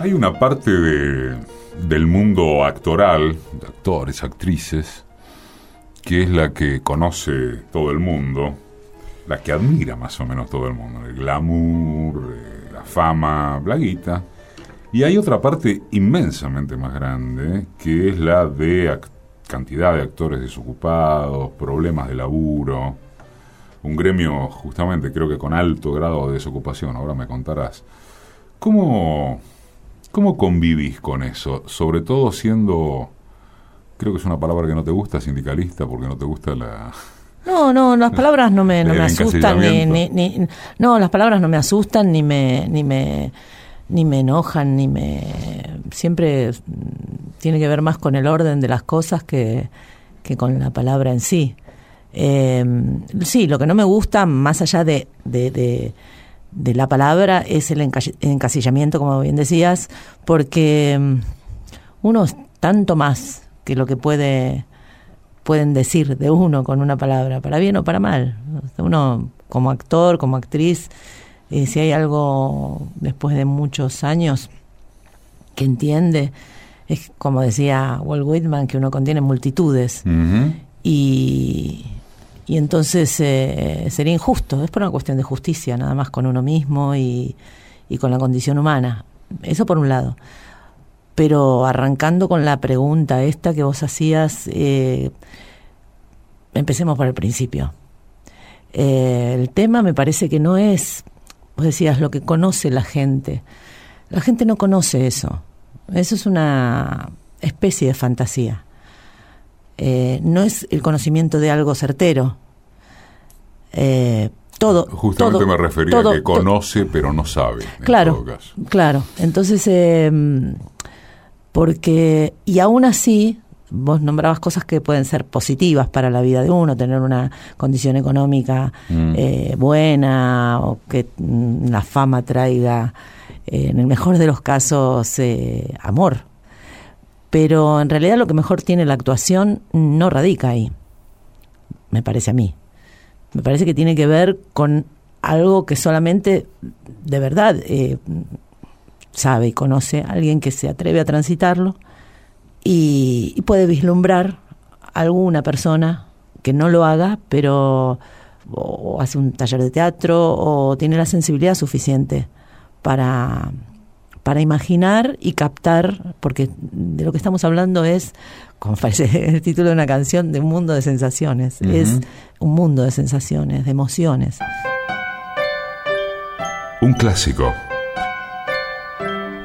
Hay una parte de, del mundo actoral, de actores, actrices, que es la que conoce todo el mundo, la que admira más o menos todo el mundo, el glamour, eh, la fama, la guita. Y hay otra parte inmensamente más grande, que es la de cantidad de actores desocupados, problemas de laburo, un gremio justamente creo que con alto grado de desocupación, ahora me contarás. ¿Cómo, cómo convivís con eso? Sobre todo siendo, creo que es una palabra que no te gusta, sindicalista, porque no te gusta la... No, no, las palabras no me, no me asustan, ni, no, las palabras no me asustan, ni me, ni me, ni me enojan, ni me, siempre tiene que ver más con el orden de las cosas que, que con la palabra en sí. Eh, sí, lo que no me gusta, más allá de, de, de, la palabra, es el encasillamiento, como bien decías, porque mm, uno es tanto más que lo que puede pueden decir de uno con una palabra, para bien o para mal. Uno como actor, como actriz, eh, si hay algo después de muchos años que entiende, es como decía Walt Whitman, que uno contiene multitudes. Y y entonces eh, sería injusto, es por una cuestión de justicia, nada más con uno mismo y, con la condición humana. Eso por un lado. Pero arrancando con la pregunta esta que vos hacías, eh, empecemos por el principio. Eh, el tema me parece que no es, vos decías, lo que conoce la gente. La gente no conoce eso. Eso es una especie de fantasía. Eh, no es el conocimiento de algo certero. Eh, todo. Justamente me refería a que conoce pero no sabe. Claro, claro. Entonces, eh, porque, y aún así, vos nombrabas cosas que pueden ser positivas para la vida de uno, tener una condición económica mm. buena o que la fama traiga, en el mejor de los casos, amor pero en realidad lo que mejor tiene la actuación no radica ahí, me parece a mí. Me parece que tiene que ver con algo que solamente de verdad eh, sabe y conoce alguien que se atreve a transitarlo y, puede vislumbrar alguna persona que no lo haga, pero o hace un taller de teatro o tiene la sensibilidad suficiente para para imaginar y captar, porque de lo que estamos hablando es, como parece el título de una canción, de un mundo de sensaciones. Es un mundo de sensaciones, de emociones. Un clásico.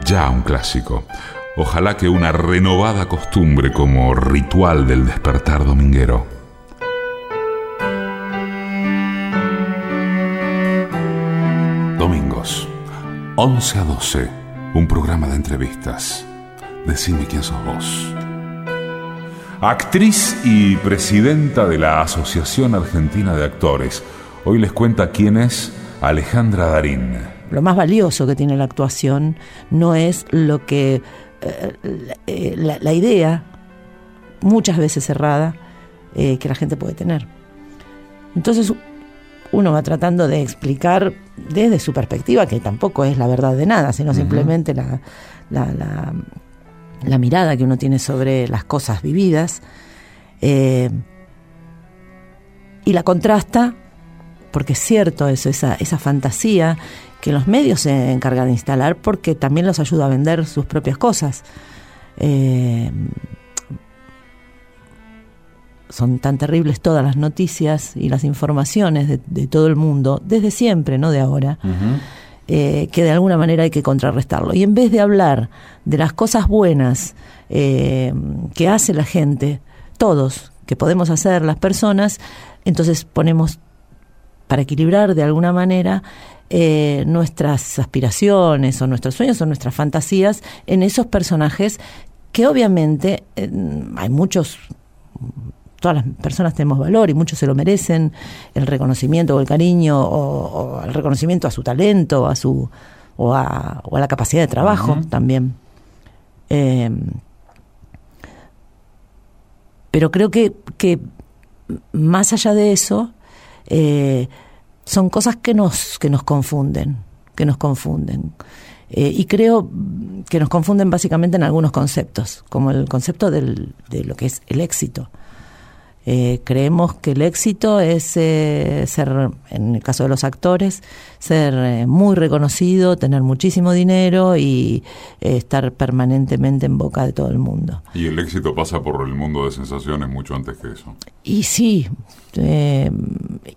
Ya un clásico. Ojalá que una renovada costumbre como ritual del despertar dominguero. Domingos, 11 a 12 un programa de entrevistas. Decime quién sos vos. Actriz y presidenta de la Asociación Argentina de Actores. Hoy les cuenta quién es Alejandra Darín. Lo más valioso que tiene la actuación no es lo que eh, la, idea, muchas veces cerrada, eh, que la gente puede tener. Entonces uno va tratando de explicar desde su perspectiva, que tampoco es la verdad de nada, sino simplemente la, la, mirada que uno tiene sobre las cosas vividas, eh, y la contrasta, porque es cierto eso, esa, esa fantasía que los medios se encargan de instalar, porque también los ayuda a vender sus propias cosas. Eh, son tan terribles todas las noticias y las informaciones de, todo el mundo, desde siempre, no de ahora, eh, que de alguna manera hay que contrarrestarlo. Y en vez de hablar de las cosas buenas eh, que hace la gente, todos, que podemos hacer las personas, entonces ponemos, para equilibrar de alguna manera, eh, nuestras aspiraciones o nuestros sueños o nuestras fantasías en esos personajes que obviamente hay muchos todas las personas tenemos valor y muchos se lo merecen, el reconocimiento o el cariño o, el reconocimiento a su talento a su, o, a, o a la capacidad de trabajo también. Eh, pero creo que, que más allá de eso, eh, son cosas que nos, que nos confunden, que nos confunden. Eh, y creo que nos confunden básicamente en algunos conceptos, como el concepto del, de lo que es el éxito. Eh, creemos que el éxito es eh, ser, en el caso de los actores, ser eh, muy reconocido, tener muchísimo dinero y estar permanentemente en boca de todo el mundo. Y el éxito pasa por el mundo de sensaciones mucho antes que eso. Y sí,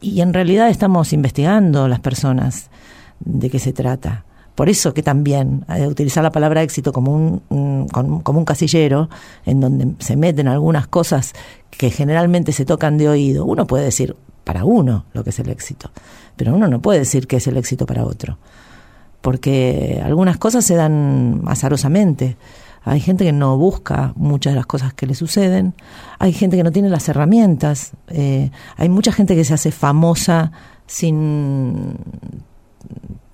y en realidad estamos investigando las personas de qué se trata. Por eso que también utilizar la palabra éxito como un, como un casillero, en donde se meten algunas cosas que generalmente se tocan de oído, uno puede decir para uno lo que es el éxito, pero uno no puede decir que es el éxito para otro, porque algunas cosas se dan azarosamente. Hay gente que no busca muchas de las cosas que le suceden, hay gente que no tiene las herramientas, eh, hay mucha gente que se hace famosa sin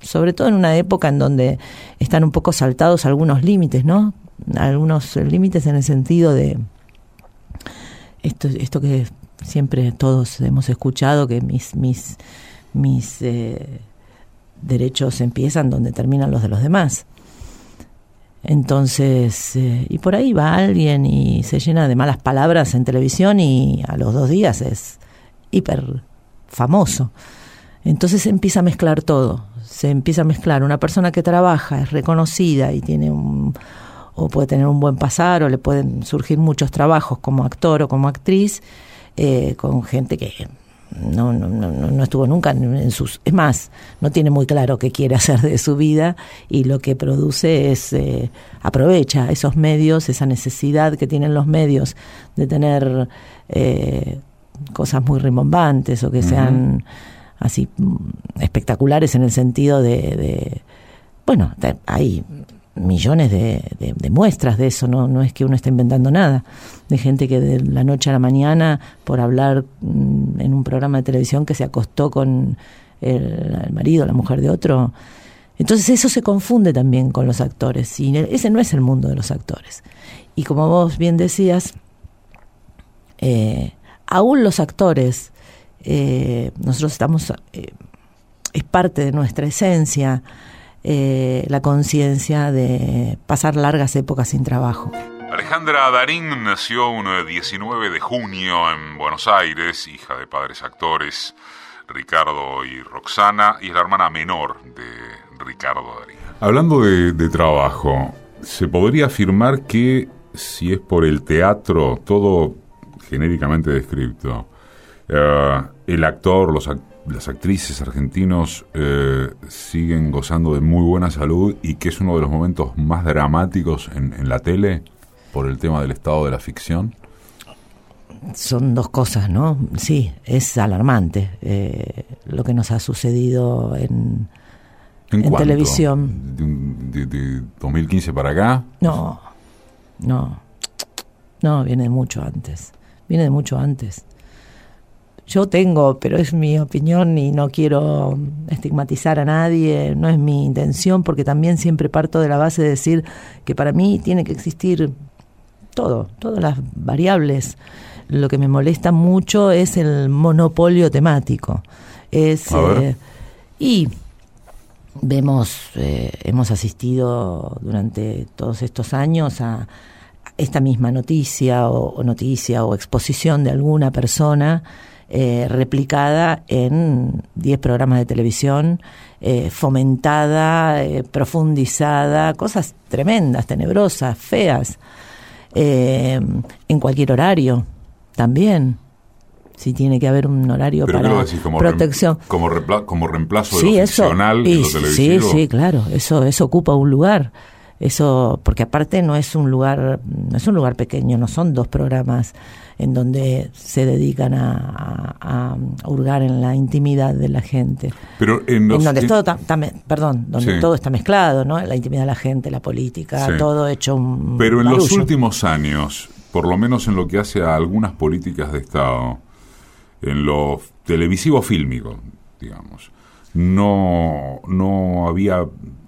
sobre todo en una época en donde están un poco saltados algunos límites, ¿no? Algunos límites en el sentido de esto, esto que siempre todos hemos escuchado, que mis, mis, mis eh, derechos empiezan donde terminan los de los demás. Entonces, eh, y por ahí va alguien y se llena de malas palabras en televisión y a los dos días es hiper famoso. Entonces empieza a mezclar todo se empieza a mezclar una persona que trabaja, es reconocida y tiene un o puede tener un buen pasar o le pueden surgir muchos trabajos como actor o como actriz eh, con gente que no, no, no, no estuvo nunca en, sus... Es más, no tiene muy claro qué quiere hacer de su vida y lo que produce es... Eh, aprovecha esos medios, esa necesidad que tienen los medios de tener eh, cosas muy rimbombantes o que sean así mm, espectaculares en el sentido de, bueno, hay millones de, muestras de eso, no, no es que uno esté inventando nada, de gente que de la noche a la mañana, por hablar mm, en un programa de televisión que se acostó con el, marido, la mujer de otro. Entonces eso se confunde también con los actores, y ese no es el mundo de los actores. Y como vos bien decías, eh, aún los actores eh, nosotros estamos, eh, es parte de nuestra esencia eh, la conciencia de pasar largas épocas sin trabajo. Alejandra Darín nació un 19 de junio en Buenos Aires, hija de padres actores Ricardo y Roxana, y es la hermana menor de Ricardo Darín. Hablando de, de trabajo, se podría afirmar que si es por el teatro, todo genéricamente descrito, eh, el actor, los, las actrices argentinos eh, siguen gozando de muy buena salud y que es uno de los momentos más dramáticos en, la tele por el tema del estado de la ficción. Son dos cosas, ¿no? Sí, es alarmante eh, lo que nos ha sucedido en, ¿En, televisión. ¿De, de 2015 para acá? No, no, no, viene de mucho antes, viene de mucho antes yo tengo, pero es mi opinión y no quiero estigmatizar a nadie, no es mi intención, porque también siempre parto de la base de decir que para mí tiene que existir todo, todas las variables. Lo que me molesta mucho es el monopolio temático. Es, eh, y vemos, eh, hemos asistido durante todos estos años a esta misma noticia o noticia o exposición de alguna persona eh, replicada en 10 programas de televisión, eh, fomentada, eh, profundizada, cosas tremendas, tenebrosas, feas, en cualquier horario también. Si tiene que haber un horario para protección. como, como reemplazo de lo en lo Sí, sí, claro, eso, eso ocupa un lugar eso porque aparte no es un lugar no es un lugar pequeño no son dos programas en donde se dedican a, hurgar en la intimidad de la gente. Pero en, donde todo, perdón, donde todo está mezclado, ¿no? La intimidad de la gente, la política, todo hecho un Pero en los últimos años, por lo menos en lo que hace a algunas políticas de Estado, en lo televisivo fílmico, digamos, no, no había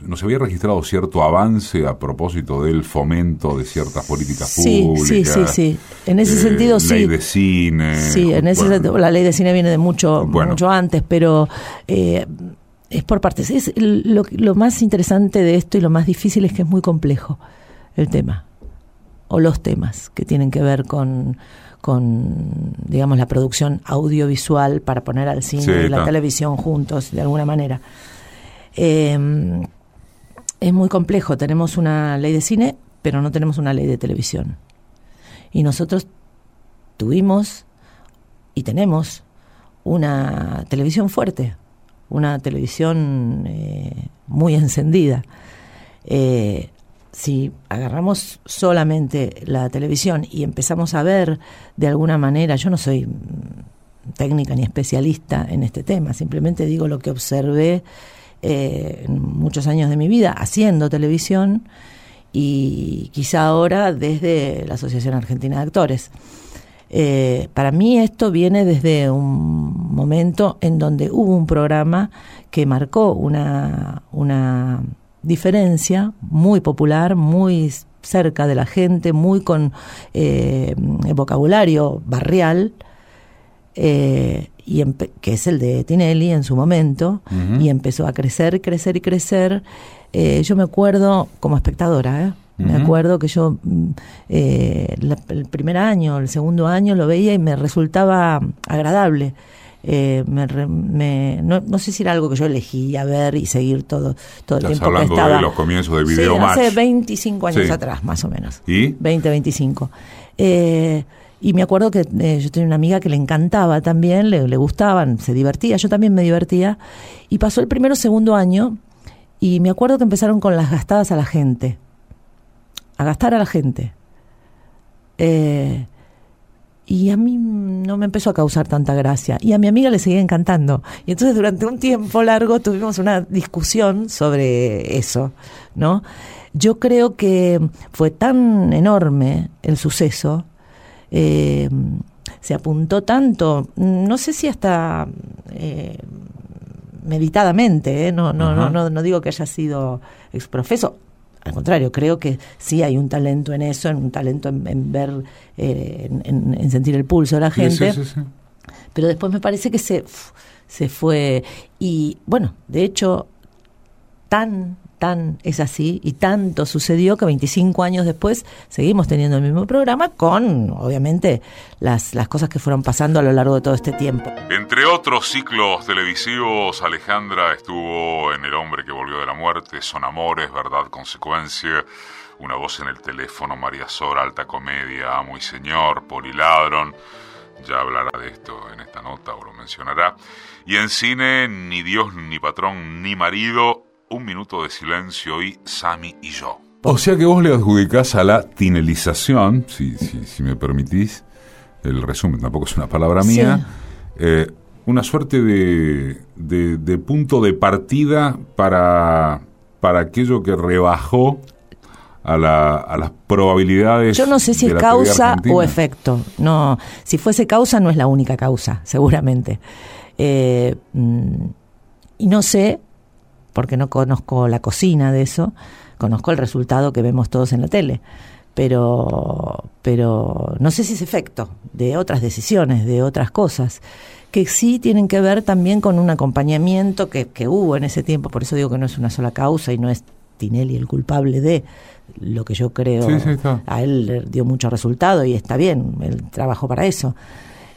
no se había registrado cierto avance a propósito del fomento de ciertas políticas públicas. Sí, sí, sí. En ese eh, sentido, sí. Ley de cine. Sí, en ese sentido, la ley de cine viene de mucho, mucho antes, pero eh, es por partes. Es lo, lo, más interesante de esto y lo más difícil es que es muy complejo el tema, o los temas que tienen que ver con, con digamos, la producción audiovisual para poner al cine y la televisión juntos, de alguna manera. Em, es muy complejo. Tenemos una ley de cine, pero no tenemos una ley de televisión. Y nosotros tuvimos y tenemos una televisión fuerte, una televisión eh, muy encendida. Eh, si agarramos solamente la televisión y empezamos a ver de alguna manera, yo no soy técnica ni especialista en este tema, simplemente digo lo que observé eh, en muchos años de mi vida haciendo televisión y quizá ahora desde la Asociación Argentina de Actores. Eh, para mí esto viene desde un momento en donde hubo un programa que marcó una, una diferencia muy popular, muy cerca de la gente, muy con eh, vocabulario barrial, eh, y que es el de Tinelli en su momento, y empezó a crecer, crecer y crecer. Eh, yo me acuerdo como espectadora, ¿eh? Me acuerdo que yo mm, el primer año, el segundo año lo veía y me resultaba agradable. Eh, me, no, sé si era algo que yo elegí a ver y seguir todo, todo el tiempo hablando que estaba. de los comienzos de Video hace 25 años atrás, más o menos. ¿Y? 20, 25. Eh, y me acuerdo que eh, yo tenía una amiga que le encantaba también, le, le gustaban, se divertía, yo también me divertía. Y pasó el primero o segundo año y me acuerdo que empezaron con las gastadas a la gente a gastar a la gente. Eh, y a mí no me empezó a causar tanta gracia. Y a mi amiga le seguía encantando. Y entonces durante un tiempo largo tuvimos una discusión sobre eso, ¿no? Yo creo que fue tan enorme el suceso, eh, se apuntó tanto, no sé si hasta eh, meditadamente, no, no, no, no, no digo que haya sido exprofeso, al contrario, creo que sí hay un talento en eso, en un talento en, ver, eh, en, sentir el pulso de la gente. pero después me parece que se, se fue. Y bueno, de hecho, tan tan es así y tanto sucedió que 25 años después seguimos teniendo el mismo programa con, obviamente, las, las cosas que fueron pasando a lo largo de todo este tiempo. Entre otros ciclos televisivos, Alejandra estuvo en El hombre que volvió de la muerte, Son amores, verdad, consecuencia, Una voz en el teléfono, María Sora, Alta Comedia, Amo y Señor, Poliladron, ya hablará de esto en esta nota o lo mencionará. Y en cine, ni Dios, ni patrón, ni marido, un minuto de silencio y Sami y yo. O sea que vos le adjudicás a la tinelización, si, si, me permitís, el resumen tampoco es una palabra mía, eh, una suerte de, de, punto de partida para, para aquello que rebajó a, la, a, las probabilidades. Yo no sé si es causa o efecto. No, si fuese causa no es la única causa, seguramente. Eh, mm, y no sé porque no conozco la cocina de eso, conozco el resultado que vemos todos en la tele. Pero, pero no sé si es efecto de otras decisiones, de otras cosas, que sí tienen que ver también con un acompañamiento que, que hubo en ese tiempo, por eso digo que no es una sola causa y no es Tinelli el culpable de lo que yo creo a él dio mucho resultado y está bien, él trabajó para eso.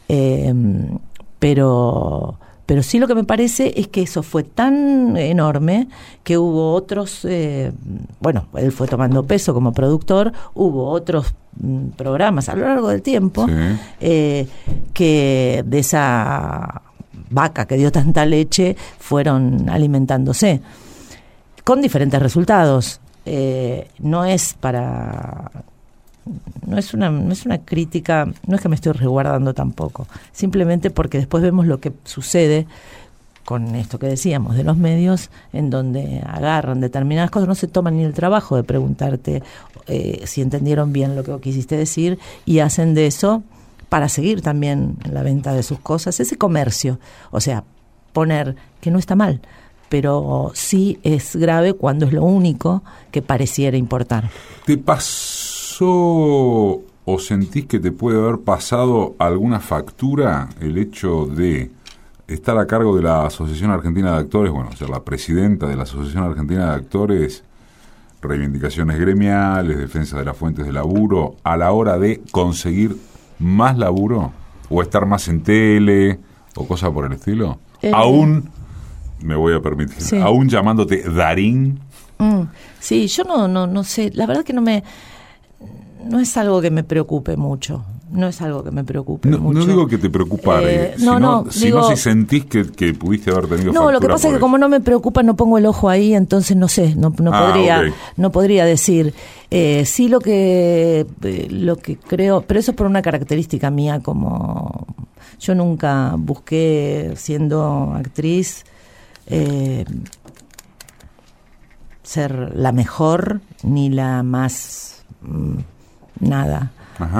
Eh, pero pero sí lo que me parece es que eso fue tan enorme que hubo otros, eh, bueno, él fue tomando peso como productor, hubo otros mm, programas a lo largo del tiempo eh, que de esa vaca que dio tanta leche fueron alimentándose con diferentes resultados. Eh, no es para no es una no es una crítica, no es que me estoy resguardando tampoco, simplemente porque después vemos lo que sucede con esto que decíamos de los medios, en donde agarran determinadas cosas, no se toman ni el trabajo de preguntarte eh, si entendieron bien lo que quisiste decir y hacen de eso para seguir también la venta de sus cosas, ese comercio, o sea, poner que no está mal, pero sí es grave cuando es lo único que pareciera importar. ¿Te pasó o sentís que te puede haber pasado alguna factura el hecho de estar a cargo de la Asociación Argentina de Actores, bueno, ser la presidenta de la Asociación Argentina de Actores, reivindicaciones gremiales, defensa de las fuentes de laburo, a la hora de conseguir más laburo o estar más en tele o cosas por el estilo? Eh, aún, me voy a permitir, aún llamándote Darín. Mm, sí, yo no, no, no sé, la verdad que no me, no es algo que me preocupe mucho no es algo que me preocupe no, mucho. No digo que te preocupare, eh, no, no, sino si sentís que, pudiste haber tenido No, lo que pasa es que como no me preocupa, no pongo el ojo ahí, entonces no sé, no, no ah, podría no podría decir. Eh, sí lo que, eh, lo que creo, pero eso es por una característica mía, como yo nunca busqué, siendo actriz, eh, ser la mejor ni la más... Mm, nada.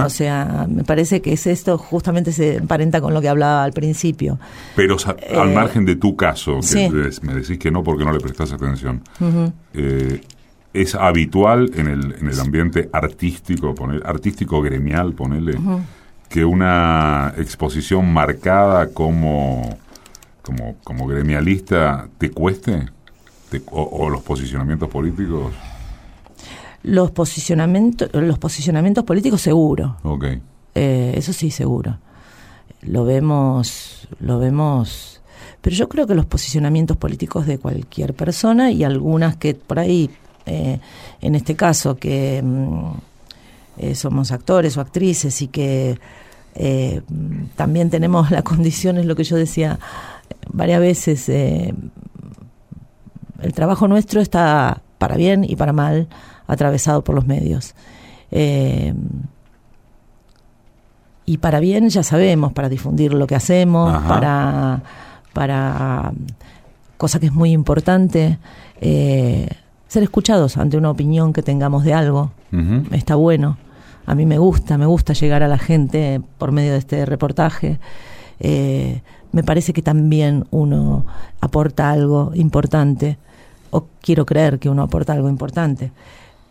O sea, me parece que es esto justamente se emparenta con lo que hablaba al principio. Pero al eh, margen de tu caso, que me decís que no porque no le prestas atención, eh, es habitual en el, en el ambiente artístico, poner, artístico gremial, ponerle, que una exposición marcada como, como, como gremialista te cueste, o los posicionamientos políticos. Los posicionamientos, los posicionamientos políticos seguro. Okay. Eh, eso sí, seguro. Lo vemos, lo vemos. Pero yo creo que los posicionamientos políticos de cualquier persona y algunas que por ahí, eh, en este caso, que mm, eh, somos actores o actrices y que también tenemos la condición, es lo que yo decía varias veces, el trabajo nuestro está para bien y para mal atravesado por los medios. Eh, y para bien ya sabemos, para difundir lo que hacemos, para, para cosa que es muy importante, eh, ser escuchados ante una opinión que tengamos de algo. Está bueno. A mí me gusta, me gusta llegar a la gente por medio de este reportaje. Eh, me parece que también uno aporta algo importante, o quiero creer que uno aporta algo importante.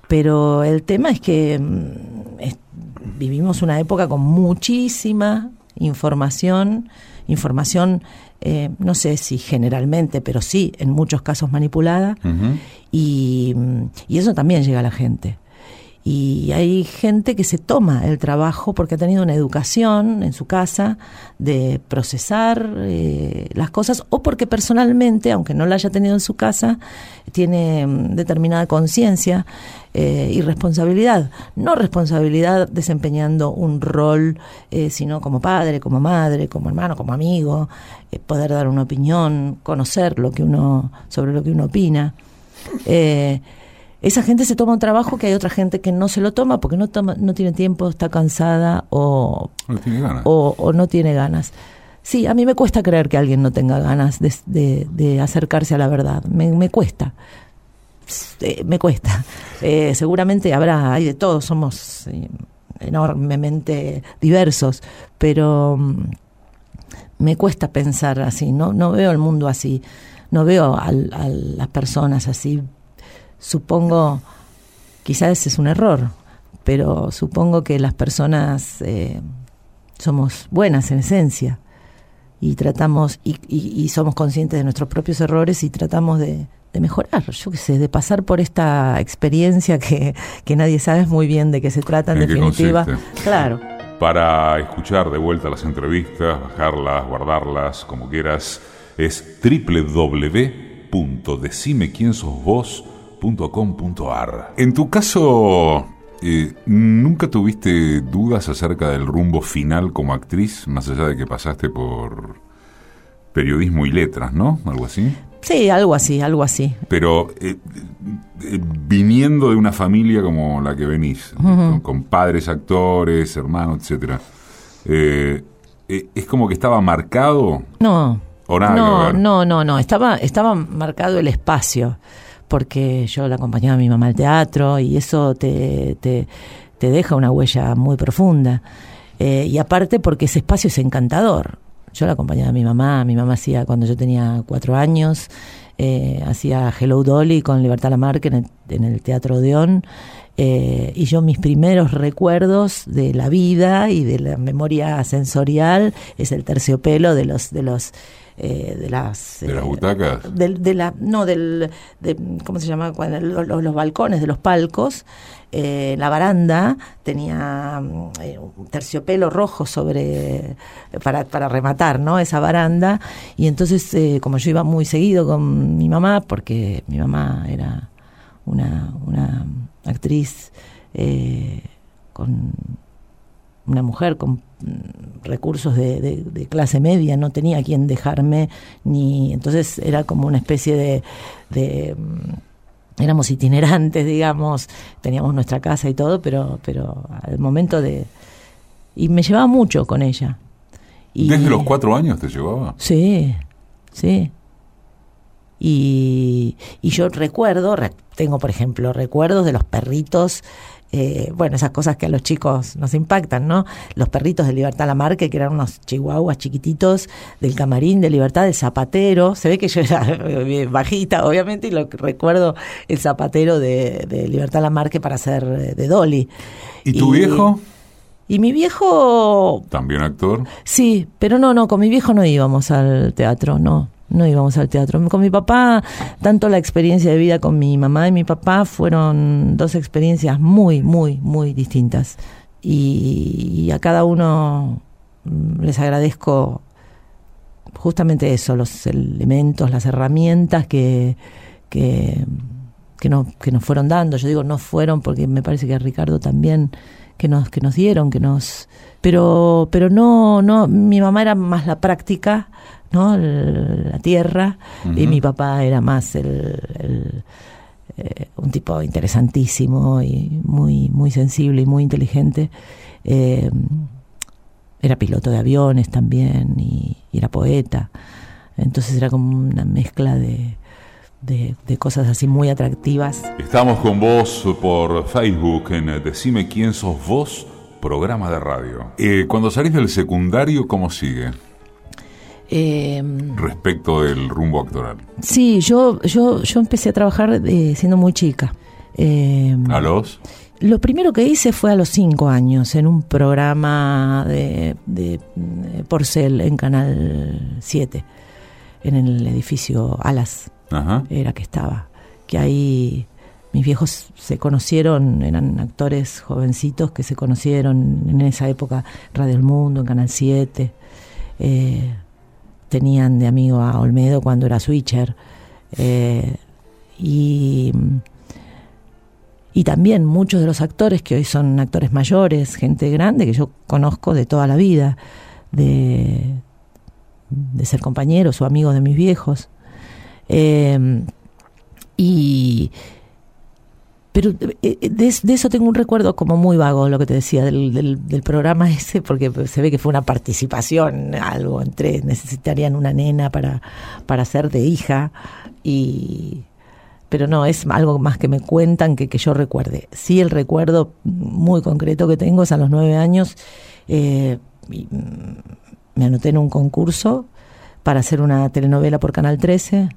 Pero el tema es que mm, vivimos una época con muchísima información, información, eh, no sé si generalmente, pero sí, en muchos casos manipulada, y, mm, y eso también llega a la gente. Y hay gente que se toma el trabajo porque ha tenido una educación en su casa de procesar eh, las cosas o porque personalmente, aunque no la haya tenido en su casa, tiene mm, determinada conciencia eh, y responsabilidad. No responsabilidad desempeñando un rol, eh, sino como padre, como madre, como hermano, como amigo, poder dar una opinión, conocer lo que uno, sobre lo que uno opina esa gente se toma un trabajo que hay otra gente que no se lo toma porque no, toma, no tiene tiempo, está cansada o no tiene ganas. O, no tiene ganas. Sí, a mí me cuesta creer que alguien no tenga ganas de, acercarse a la verdad. Me, cuesta. Eh, me cuesta. Eh, seguramente habrá, hay de todos, somos eh, enormemente diversos, pero mm, me cuesta pensar así. No, no veo el mundo así. No veo a las personas así supongo, quizás es un error, pero supongo que las personas eh, somos buenas en esencia y tratamos y, somos conscientes de nuestros propios errores y tratamos de, mejorar, yo qué sé, de pasar por esta experiencia que, nadie sabe muy bien de qué se trata en, definitiva. Claro. Para escuchar de vuelta las entrevistas, bajarlas, guardarlas, como quieras, es www.decimequiensosvos.com .com.ar. En tu caso, eh, ¿nunca tuviste dudas acerca del rumbo final como actriz, más allá de que pasaste por periodismo y letras, ¿no? Algo así. Sí, algo así, algo así. Pero eh, eh, viniendo de una familia como la que venís, con, padres actores, hermanos, etcétera, es como que estaba marcado. No. no, no, no, no, estaba, estaba marcado el espacio porque yo la acompañaba a mi mamá al teatro y eso te, te, deja una huella muy profunda. Eh, y aparte porque ese espacio es encantador. Yo la acompañaba a mi mamá, mi mamá hacía cuando yo tenía cuatro años, eh, hacía Hello Dolly con Libertad Lamarque en el, en el Teatro Odeón. Eh, y yo mis primeros recuerdos de la vida y de la memoria sensorial es el terciopelo de los de los eh, de las de las butacas de, la no del de, cómo se llama los, balcones de los palcos eh, la baranda tenía un terciopelo rojo sobre para, para rematar no esa baranda. Y entonces como yo iba muy seguido con mi mamá porque mi mamá era una, una actriz eh, con una mujer con mm, recursos de, clase media, no tenía quien dejarme, ni entonces era como una especie de, mm, éramos itinerantes, digamos, teníamos nuestra casa y todo, pero, pero al momento de y me llevaba mucho con ella. Y, ¿Desde los cuatro años te llevaba? Sí, sí. Y, y yo recuerdo, tengo por ejemplo recuerdos de los perritos eh, bueno, esas cosas que a los chicos nos impactan, ¿no? Los perritos de Libertad Lamarque, que eran unos chihuahuas chiquititos del camarín de Libertad, del zapatero. Se ve que yo era bajita, obviamente, y lo recuerdo el zapatero de, de Libertad Lamarque para ser eh, de Dolly. ¿Y tu viejo? Y mi viejo... ¿También actor? Sí, pero no, no, con mi viejo no íbamos al teatro, no no íbamos al teatro. Con mi papá, tanto la experiencia de vida con mi mamá y mi papá fueron dos experiencias muy, muy, muy distintas. Y, a cada uno mm, les agradezco justamente eso, los elementos, las herramientas que, que, que, no, que nos fueron dando. Yo digo no fueron porque me parece que a Ricardo también que nos, que nos dieron, que nos pero, pero no, no, mi mamá era más la práctica, ¿no? la tierra, y mi papá era más el, eh, un tipo interesantísimo y muy, muy sensible y muy inteligente. Eh, era piloto de aviones también y, era poeta. Entonces era como una mezcla de, de, cosas así muy atractivas. Estamos con vos por Facebook en Decime quién sos vos, programa de radio. Eh, cuando salís del secundario, ¿cómo sigue? Eh, Respecto del rumbo actoral. Sí, yo, yo, yo empecé a trabajar eh, siendo muy chica. Eh, ¿A los? Lo primero que hice fue a los cinco años, en un programa de, de, Porcel en Canal 7, en el edificio Alas, era que estaba. Que ahí mis viejos se conocieron, eran actores jovencitos que se conocieron en esa época, Radio El Mundo, en Canal 7. Eh, tenían de amigo a Olmedo cuando era switcher. Eh, y, y también muchos de los actores que hoy son actores mayores, gente grande que yo conozco de toda la vida, de, de ser compañeros o amigos de mis viejos. Eh, y pero eh, eh, de, eso tengo un recuerdo como muy vago, lo que te decía, del, del, programa ese, porque se ve que fue una participación, algo entre, necesitarían una nena para, para ser de hija, y pero no, es algo más que me cuentan que, que yo recuerde. Sí, el recuerdo muy concreto que tengo es a los nueve años, eh, mm, me anoté en un concurso para hacer una telenovela por Canal 13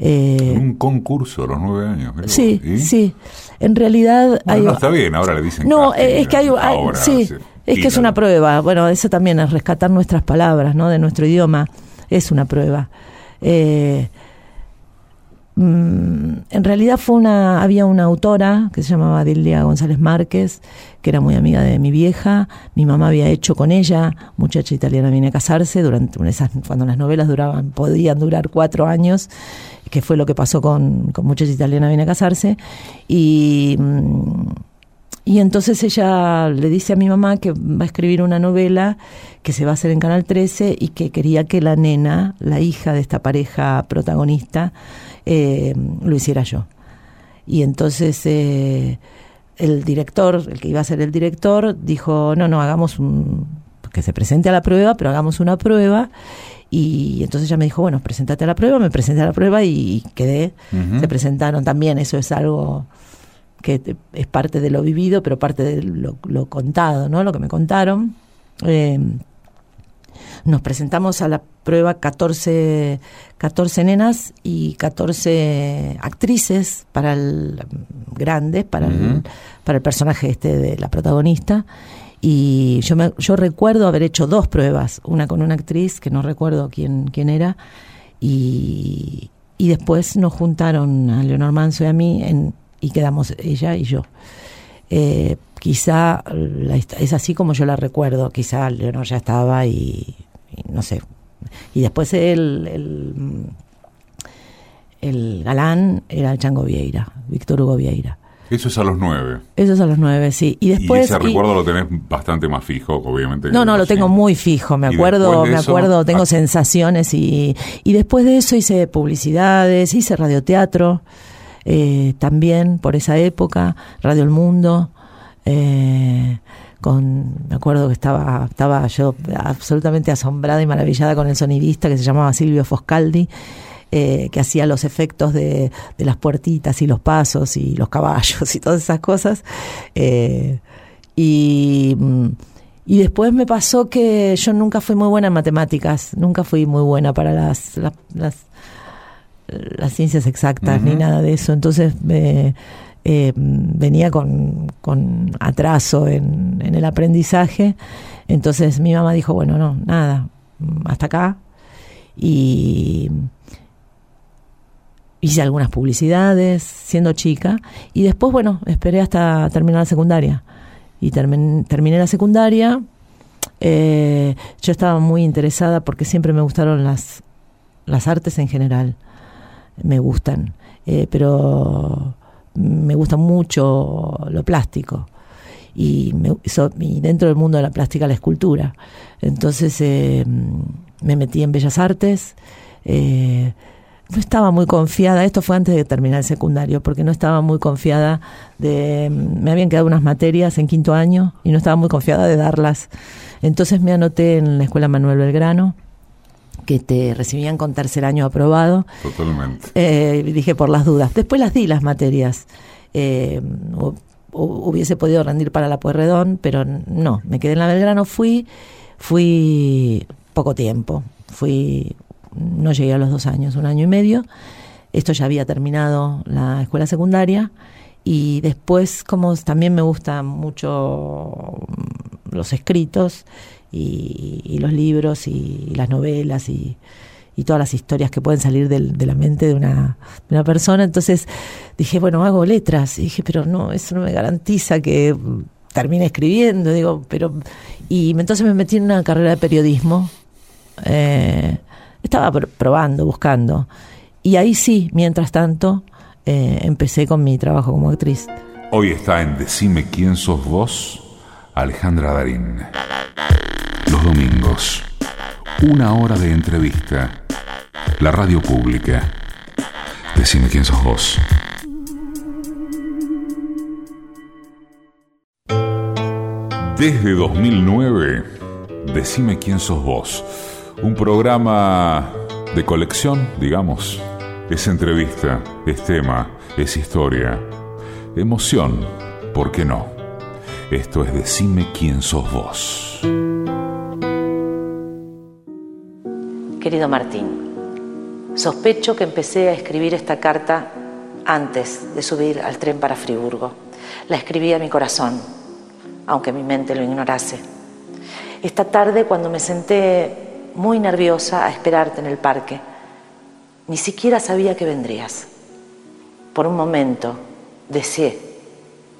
eh, un concurso a los nueve años. Sí, sí. En realidad. no, está bien, ahora le dicen. No, es que hay. sí, es que es una prueba. Bueno, eso también es rescatar nuestras palabras, ¿no? De nuestro idioma. Es una prueba. Eh, mm, en realidad fue una, había una autora que se llamaba Dilia González Márquez, que era muy amiga de mi vieja. Mi mamá había hecho con ella, muchacha italiana viene a casarse, durante esas, cuando las novelas duraban, podían durar cuatro años que fue lo que pasó con, con Muchacha Italiana viene a casarse, y, y entonces ella le dice a mi mamá que va a escribir una novela que se va a hacer en Canal 13 y que quería que la nena, la hija de esta pareja protagonista, eh, lo hiciera yo. Y entonces eh, el director, el que iba a ser el director, dijo, no, no, hagamos un, que se presente a la prueba, pero hagamos una prueba y entonces ella me dijo, bueno, presentate a la prueba, me presenté a la prueba y quedé. Se presentaron también, eso es algo que es parte de lo vivido, pero parte de lo, contado, ¿no? Lo que me contaron. Eh, nos presentamos a la prueba 14, 14 nenas y 14 actrices para el grande, para, el, para el personaje este de la protagonista. Y yo, me, yo recuerdo haber hecho dos pruebas, una con una actriz, que no recuerdo quién, quién era, y, y después nos juntaron a Leonor Manso y a mí en, y quedamos ella y yo. Eh, quizá es así como yo la recuerdo, quizá Leonor ya estaba y, no sé. Y después el, el, el, galán era el Chango Vieira, Víctor Hugo Vieira. Eso es a los nueve. Eso es a los nueve, sí. Y después. ese recuerdo lo tenés bastante más fijo, obviamente. No, no, lo tengo muy fijo. Me acuerdo, me acuerdo, tengo sensaciones y, y después de eso hice publicidades, hice radioteatro, eh, también por esa época, Radio El Mundo. Eh, con, me acuerdo que estaba, estaba yo absolutamente asombrada y maravillada con el sonidista que se llamaba Silvio Foscaldi. Eh, que hacía los efectos de, de, las puertitas y los pasos y los caballos y todas esas cosas. Eh, y, y, después me pasó que yo nunca fui muy buena en matemáticas, nunca fui muy buena para las, las, las, ciencias exactas ni nada de eso. Entonces me eh, venía con, con atraso en, en, el aprendizaje. Entonces mi mamá dijo, bueno, no, nada, hasta acá. Y hice algunas publicidades siendo chica y después, bueno, esperé hasta terminar la secundaria. Y terminé la secundaria. Eh, yo estaba muy interesada porque siempre me gustaron las, las artes en general. Me gustan. Eh, pero me gusta mucho lo plástico. Y, me, y, dentro del mundo de la plástica, la escultura. Entonces eh, me metí en Bellas Artes. No estaba muy confiada, esto fue antes de terminar el secundario, porque no estaba muy confiada de, me habían quedado unas materias en quinto año y no estaba muy confiada de darlas. Entonces me anoté en la Escuela Manuel Belgrano, que te recibían con tercer año aprobado. Totalmente. Eh, dije por las dudas. Después las di las materias. Eh, hubiese podido rendir para la Puerredón, pero no, me quedé en la Belgrano, fui, fui poco tiempo, fui no llegué a los dos años, un año y medio. Esto ya había terminado la escuela secundaria y después, como también me gustan mucho los escritos y, los libros y, las novelas y, todas las historias que pueden salir de la mente de una, de una persona, entonces dije, bueno, hago letras. Y dije, pero no, eso no me garantiza que termine escribiendo, digo, pero... Y entonces me metí en una carrera de periodismo. Eh, estaba probando, buscando. Y ahí sí, mientras tanto, eh, empecé con mi trabajo como actriz. Hoy está en Decime quién sos vos, Alejandra Darín. Los domingos, una hora de entrevista. La radio pública. Decime quién sos vos. Desde 2009, Decime quién sos vos un programa de colección, digamos. Es entrevista, es tema, es historia, emoción, ¿por qué no? Esto es Decime quién sos vos. Querido Martín, sospecho que empecé a escribir esta carta antes de subir al tren para Friburgo. La escribí a mi corazón, aunque mi mente lo ignorase. Esta tarde, cuando me senté muy nerviosa a esperarte en el parque. Ni siquiera sabía que vendrías. Por un momento deseé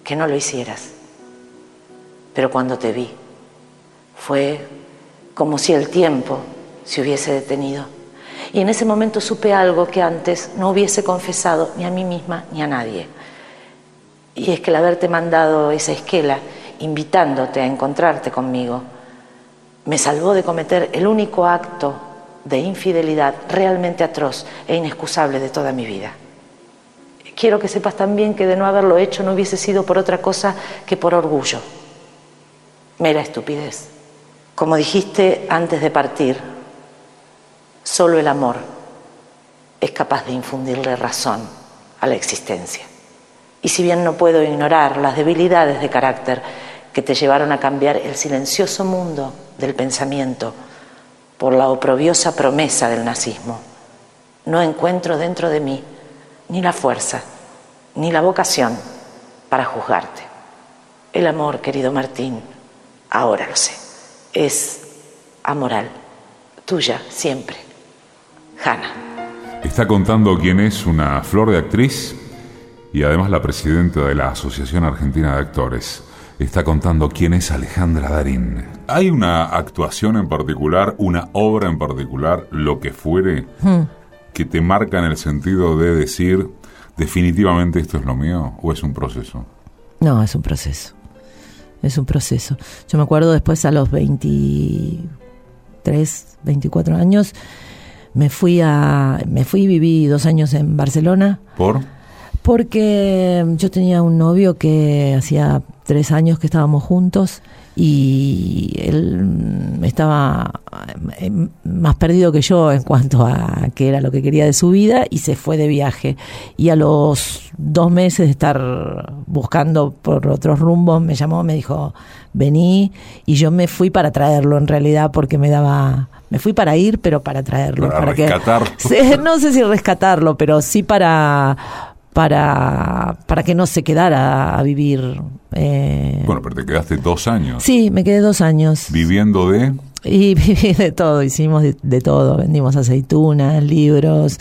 que no lo hicieras. Pero cuando te vi, fue como si el tiempo se hubiese detenido. Y en ese momento supe algo que antes no hubiese confesado ni a mí misma ni a nadie. Y es que el haberte mandado esa esquela invitándote a encontrarte conmigo, me salvó de cometer el único acto de infidelidad realmente atroz e inexcusable de toda mi vida. Quiero que sepas también que de no haberlo hecho no hubiese sido por otra cosa que por orgullo. Mera estupidez. Como dijiste antes de partir, solo el amor es capaz de infundirle razón a la existencia. Y si bien no puedo ignorar las debilidades de carácter que te llevaron a cambiar el silencioso mundo del pensamiento por la oprobiosa promesa del nazismo. No encuentro dentro de mí ni la fuerza, ni la vocación para juzgarte. El amor, querido Martín, ahora lo sé, es amoral, tuya siempre. Hanna. Está contando quién es una flor de actriz y además la presidenta de la Asociación Argentina de Actores. Está contando quién es Alejandra Darín. ¿Hay una actuación en particular, una obra en particular, lo que fuere, hmm. que te marca en el sentido de decir, definitivamente esto es lo mío, o es un proceso? No, es un proceso. Es un proceso. Yo me acuerdo después a los 23, 24 años, me fui a, me fui y viví dos años en Barcelona. ¿Por? Porque yo tenía un novio que hacía tres años que estábamos juntos y él estaba eh, más perdido que yo en cuanto a qué era lo que quería de su vida y se fue de viaje. Y a los dos meses de estar buscando por otros rumbos me llamó, me dijo, vení y yo me fui para traerlo en realidad porque me daba... Me fui para ir, pero para traerlo. Para, rescatarlo. no sé si rescatarlo, pero sí para para, para que no se quedara a vivir. Eh, bueno, pero te quedaste dos años. Sí, me quedé dos años. ¿Viviendo de? Y viví de todo, hicimos de, todo, vendimos aceitunas, libros,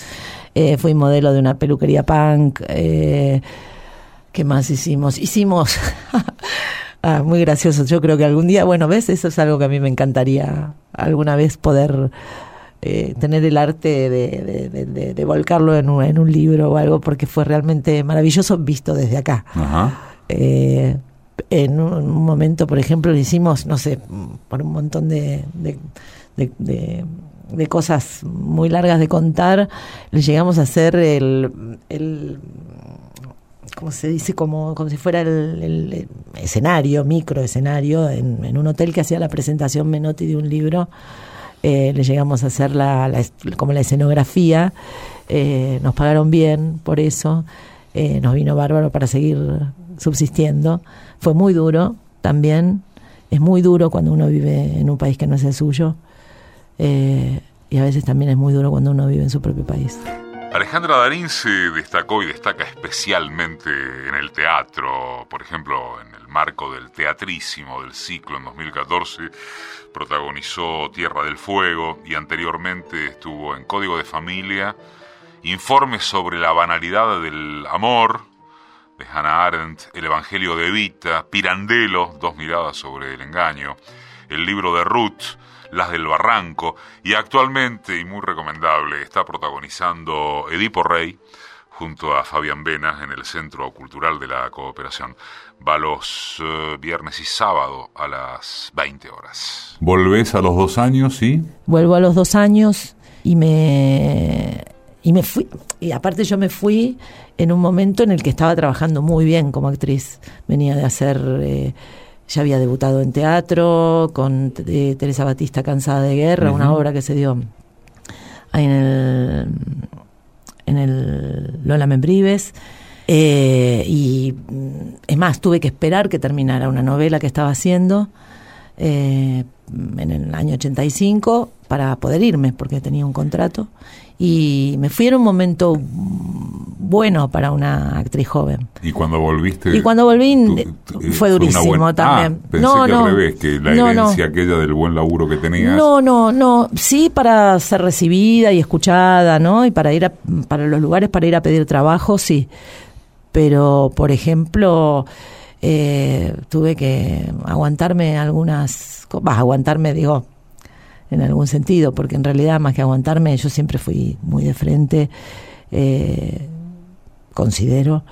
eh, fui modelo de una peluquería punk. Eh, ¿Qué más hicimos? Hicimos... ah, muy gracioso. Yo creo que algún día, bueno, ves, eso es algo que a mí me encantaría alguna vez poder eh, tener el arte de, volcarlo en un, en un, libro o algo, porque fue realmente maravilloso visto desde acá. Eh, en un, momento, por ejemplo, le hicimos, no sé, por un montón de, de, cosas muy largas de contar, le llegamos a hacer el, el como se dice, como, como si fuera el, escenario, micro escenario, en, en, un hotel que hacía la presentación Menotti de un libro eh, le llegamos a hacer la, como la escenografía, eh, nos pagaron bien por eso, eh, nos vino bárbaro para seguir subsistiendo. Fue muy duro también, es muy duro cuando uno vive en un país que no es el suyo y a veces también es muy duro cuando uno vive en su propio país. Alejandra Darín se destacó y destaca especialmente en el teatro, por ejemplo, en el marco del Teatrísimo del ciclo en 2014, protagonizó Tierra del Fuego y anteriormente estuvo en Código de Familia, informes sobre la banalidad del amor de Hannah Arendt, El Evangelio de Evita, Pirandello, dos miradas sobre el engaño, el libro de Ruth, las del Barranco, y actualmente, y muy recomendable, está protagonizando Edipo Rey junto a Fabián Venas en el Centro Cultural de la Cooperación. Va los eh, viernes y sábado a las 20 horas. ¿Volvés a los dos años, sí? Vuelvo a los dos años y me y me fui y aparte yo me fui en un momento en el que estaba trabajando muy bien como actriz venía de hacer eh, ya había debutado en teatro con eh, Teresa Batista Cansada de Guerra, una obra que se dio ahí en el, en el Lola Membrives. Eh, y mm, es más, tuve que esperar que terminara una novela que estaba haciendo eh, en el año 85 para poder irme, porque tenía un contrato. Y me fui en un momento bueno para una actriz joven. ¿Y cuando volviste? Y cuando volví eh, fue durísimo también. Ah, pensé no, que no, al revés, que la herencia aquella del buen laburo que tenías. No, no, no. Sí para ser recibida y escuchada, ¿no? Y para ir a, para los lugares para ir a pedir trabajo, sí. Pero, por ejemplo, eh, tuve que aguantarme algunas... Vas, aguantarme, digo, en algún sentido, porque en realidad más que aguantarme, yo siempre fui muy de frente. Eh, considero,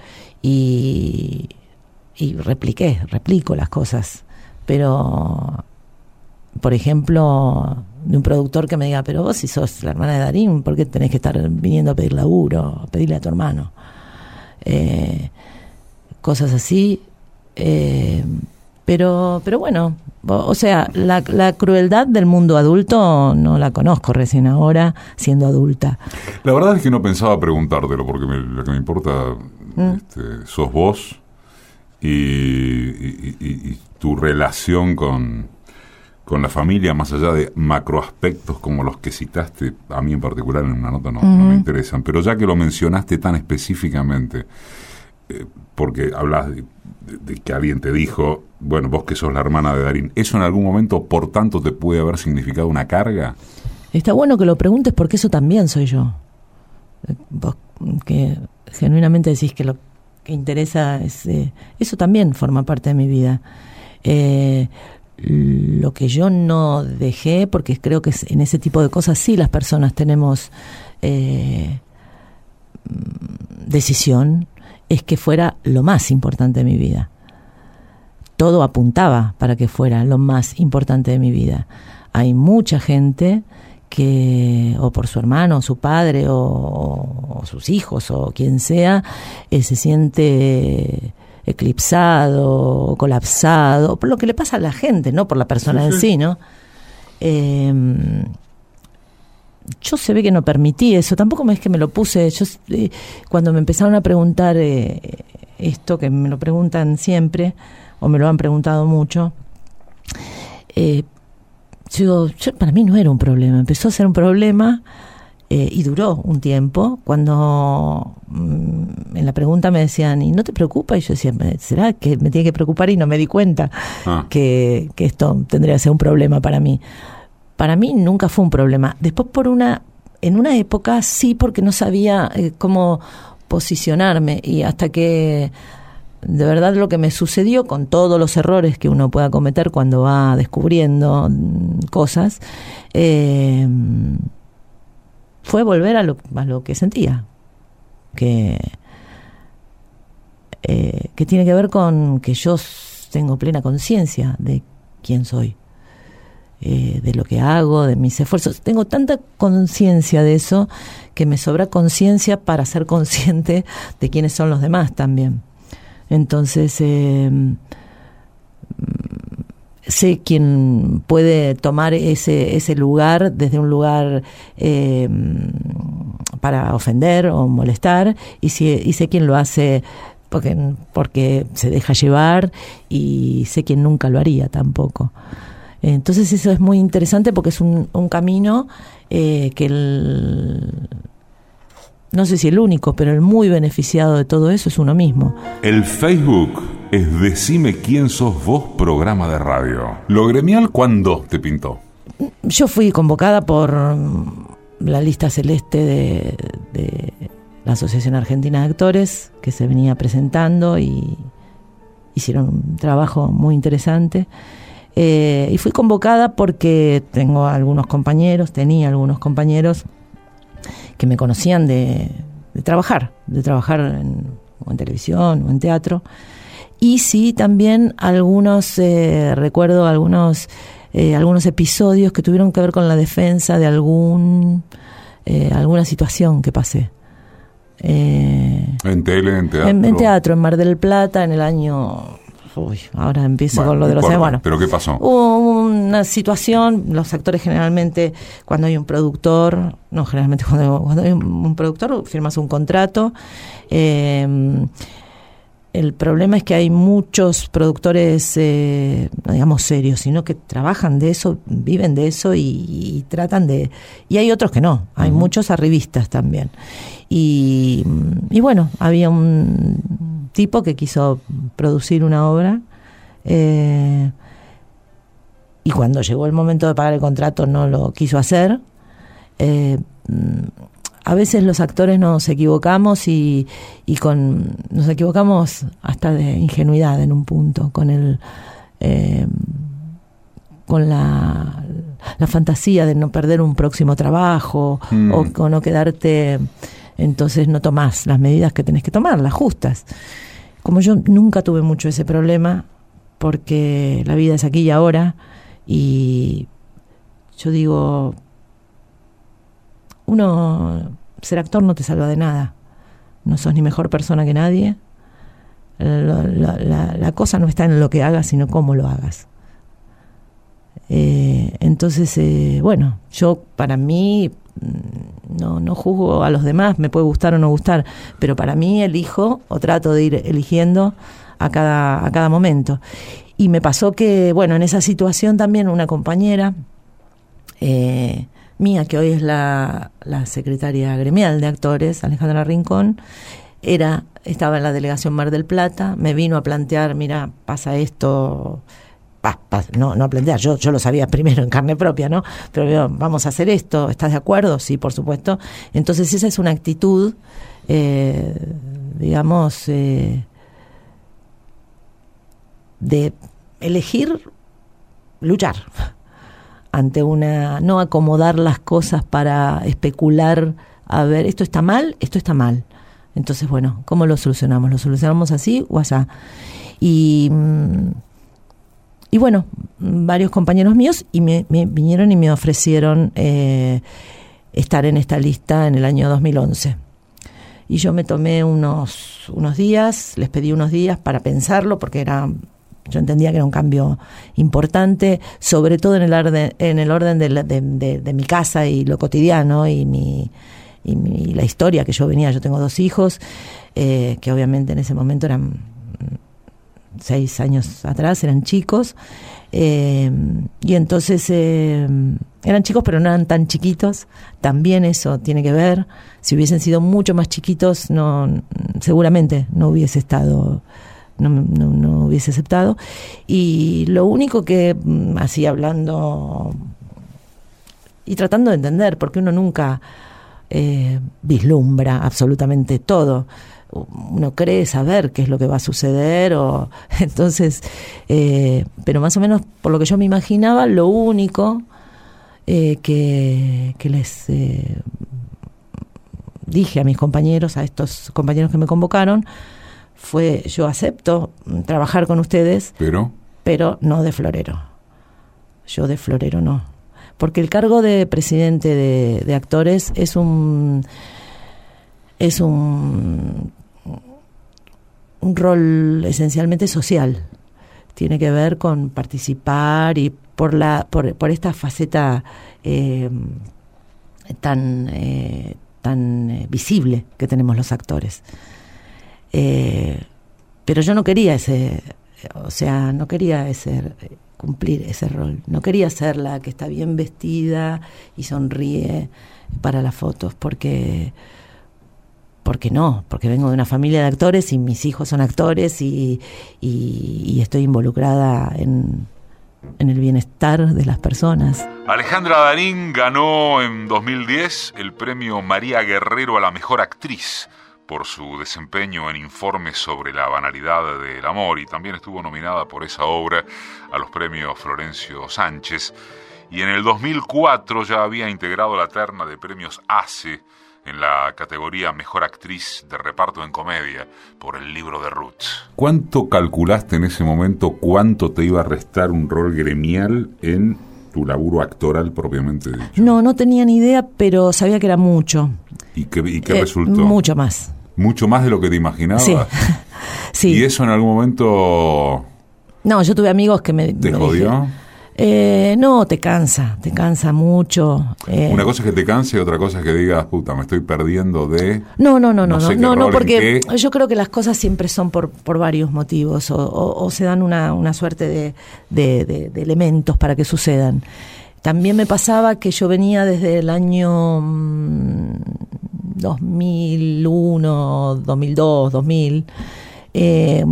y, repliqué, replico las cosas. Pero, por ejemplo, de un productor que me diga, pero vos si sos la hermana de Darín, ¿por qué tenés que estar viniendo a pedir laburo, a pedirle a tu hermano? Eh, cosas así. Eh, pero, pero bueno, o sea, la, la, crueldad del mundo adulto no la conozco recién ahora, siendo adulta. La verdad es que no pensaba preguntártelo, porque lo que me importa, ¿Mm? este, sos vos y, tu relación con, con la familia, más allá de macroaspectos como los que citaste, a mí en particular en una nota no, me interesan, pero ya que lo mencionaste tan específicamente, eh, porque hablas de, que alguien te dijo, bueno, vos que sos la hermana de Darín, ¿eso en algún momento, por tanto, te puede haber significado una carga? Está bueno que lo preguntes porque eso también soy yo. Vos que genuinamente decís que lo que interesa es... Eh, eso también forma parte de mi vida. Eh, lo que yo no dejé, porque creo que en ese tipo de cosas sí las personas tenemos eh, decisión, es que fuera lo más importante de mi vida. Todo apuntaba para que fuera lo más importante de mi vida. Hay mucha gente que, o por su hermano, o su padre, o, sus hijos, o quien sea, eh, se siente eclipsado, colapsado, por lo que le pasa a la gente, no por la persona en sí, ¿no? Em, yo se ve que no permití eso, tampoco es que me lo puse, yo eh, cuando me empezaron a preguntar eh, esto, que me lo preguntan siempre, o me lo han preguntado mucho, eh, yo, para mí no era un problema, empezó a ser un problema eh, y duró un tiempo. Cuando mm, en la pregunta me decían, ¿y no te preocupa? Y yo decía, ¿será que me tiene que preocupar? Y no me di cuenta ah. que, esto tendría que ser un problema para mí. Para mí nunca fue un problema. Después por una, en una época sí, porque no sabía eh, cómo posicionarme y hasta que de verdad lo que me sucedió con todos los errores que uno pueda cometer cuando va descubriendo mm, cosas, eh, fue volver a lo, a lo que sentía, que, eh, que tiene que ver con que yo tengo plena conciencia de quién soy, eh, de lo que hago, de mis esfuerzos. Tengo tanta conciencia de eso que me sobra conciencia para ser consciente de quiénes son los demás también. Entonces, eh, sé quién puede tomar ese, ese lugar desde un lugar eh, para ofender o molestar y, si, y sé quién lo hace porque, porque se deja llevar y sé quién nunca lo haría tampoco. Entonces eso es muy interesante porque es un, un camino eh, que el, no sé si el único, pero el muy beneficiado de todo eso es uno mismo. El Facebook es Decime quién sos vos programa de radio. ¿Lo gremial cuándo te pintó? Yo fui convocada por la lista celeste de, la Asociación Argentina de Actores, que se venía presentando y hicieron un trabajo muy interesante. Eh, y fui convocada porque tengo algunos compañeros, tenía algunos compañeros que me conocían de, trabajar, de trabajar en, en televisión o en teatro. Y sí, también algunos, eh, recuerdo algunos, eh, algunos episodios que tuvieron que ver con la defensa de algún, eh, alguna situación que pasé. en tele, en teatro. En, teatro, en Mar del Plata, en el año Uy, ahora empiezo con lo de los bueno, ¿Pero qué pasó? Hubo una situación, los actores generalmente, cuando hay un productor, no, generalmente cuando, hay un, productor, firmas un contrato. Eh, el problema es que hay muchos productores, eh, digamos, serios, sino que trabajan de eso, viven de eso y, tratan de... Y hay otros que no, hay muchos arribistas también. Y, bueno, había un tipo que quiso producir una obra eh, y cuando llegó el momento de pagar el contrato no lo quiso hacer. Eh, a veces los actores nos equivocamos y, y con nos equivocamos hasta de ingenuidad en un punto con el eh, con la, la, fantasía de no perder un próximo trabajo mm. o, no quedarte entonces no tomás las medidas que tenés que tomar las justas como yo nunca tuve mucho ese problema porque la vida es aquí y ahora y yo digo uno, ser actor no te salva de nada. No sos ni mejor persona que nadie. La, cosa no está en lo que hagas, sino cómo lo hagas. Eh, entonces, eh, bueno, yo para mí no, no juzgo a los demás, me puede gustar o no gustar, pero para mí elijo o trato de ir eligiendo a cada, a cada momento. Y me pasó que, bueno, en esa situación también una compañera eh, mía, que hoy es la, la secretaria gremial de actores, Alejandra Rincón, era estaba en la delegación Mar del Plata, me vino a plantear, mira, pasa esto, no, no plantear, yo, yo lo sabía primero en carne propia, ¿no? Pero vamos a hacer esto, ¿estás de acuerdo? Sí, por supuesto. Entonces esa es una actitud, eh, digamos, eh, de elegir luchar ante una, no acomodar las cosas para especular, a ver, esto está mal, esto está mal. Entonces, bueno, ¿cómo lo solucionamos? ¿Lo solucionamos así o allá? Y, mm, y bueno, varios compañeros míos y me, vinieron y me ofrecieron eh, estar en esta lista en el año 2011. Y yo me tomé unos, unos días, les pedí unos días para pensarlo, porque era yo entendía que era un cambio importante, sobre todo en el orden, en el orden de, de mi casa y lo cotidiano y mi, y, la historia que yo venía. Yo tengo dos hijos, eh, que obviamente en ese momento eran seis años atrás, eran chicos. Eh, y entonces eh, eran chicos, pero no eran tan chiquitos. También eso tiene que ver. Si hubiesen sido mucho más chiquitos, no, seguramente no hubiese estado. No, no, hubiese aceptado. Y lo único que, mm, así hablando y tratando de entender, porque uno nunca eh, vislumbra absolutamente todo. Uno cree saber qué es lo que va a suceder, o entonces, eh, pero más o menos por lo que yo me imaginaba, lo único eh, que, que, les dije a mis compañeros, a estos compañeros que me convocaron, fue yo acepto trabajar con ustedes, pero, pero no de florero. Yo de florero no porque el cargo de presidente de, actores es un es un un rol esencialmente social tiene que ver con participar y por la por, por esta faceta eh, tan eh, tan eh, visible que tenemos los actores pero yo no quería ese o sea no quería ese cumplir ese rol. No quería ser la que está bien vestida y sonríe para las fotos, porque porque no, porque vengo de una familia de actores y mis hijos son actores y, estoy involucrada en, en el bienestar de las personas. Alejandra Darín ganó en 2010 el premio María Guerrero a la mejor actriz por su desempeño en informes sobre la banalidad del amor y también estuvo nominada por esa obra a los premios Florencio Sánchez y en el 2004 ya había integrado la terna de premios ACE en la categoría Mejor Actriz de Reparto en Comedia por el libro de Roots. ¿Cuánto calculaste en ese momento cuánto te iba a restar un rol gremial en tu laburo actoral propiamente dicho? No, no tenía ni idea, pero sabía que era mucho. ¿Y qué, y qué eh, resultó? Mucho más. Mucho más de lo que te imaginabas. Sí. ¿Y eso en algún momento... No, yo tuve amigos que me... ¿Te jodió? Eh, no, te cansa, te cansa mucho. Eh. Una cosa es que te canse y otra cosa es que digas, puta, me estoy perdiendo de... No, no, no, no, no, no, no, porque yo creo que las cosas siempre son por, por varios motivos o, o, se dan una, una suerte de, de, de, elementos para que sucedan. También me pasaba que yo venía desde el año 2001, 2002, 2000. Eh,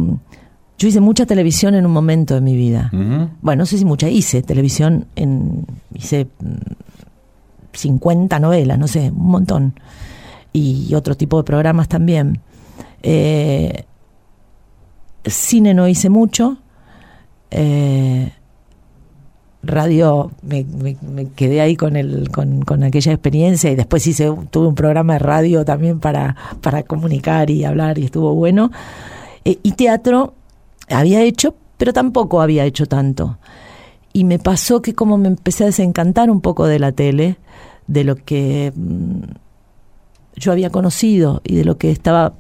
yo hice mucha televisión en un momento de mi vida. Bueno, no sé si mucha, hice televisión, en, hice 50 mm, novelas, no sé, un montón. Y otro tipo de programas también. Eh, cine no hice mucho. Eh, radio me, me, quedé ahí con, el, con, con, aquella experiencia y después hice, tuve un programa de radio también para, para comunicar y hablar y estuvo bueno. Eh, y teatro había hecho, pero tampoco había hecho tanto. Y me pasó que como me empecé a desencantar un poco de la tele, de lo que mm, yo había conocido y de lo que estaba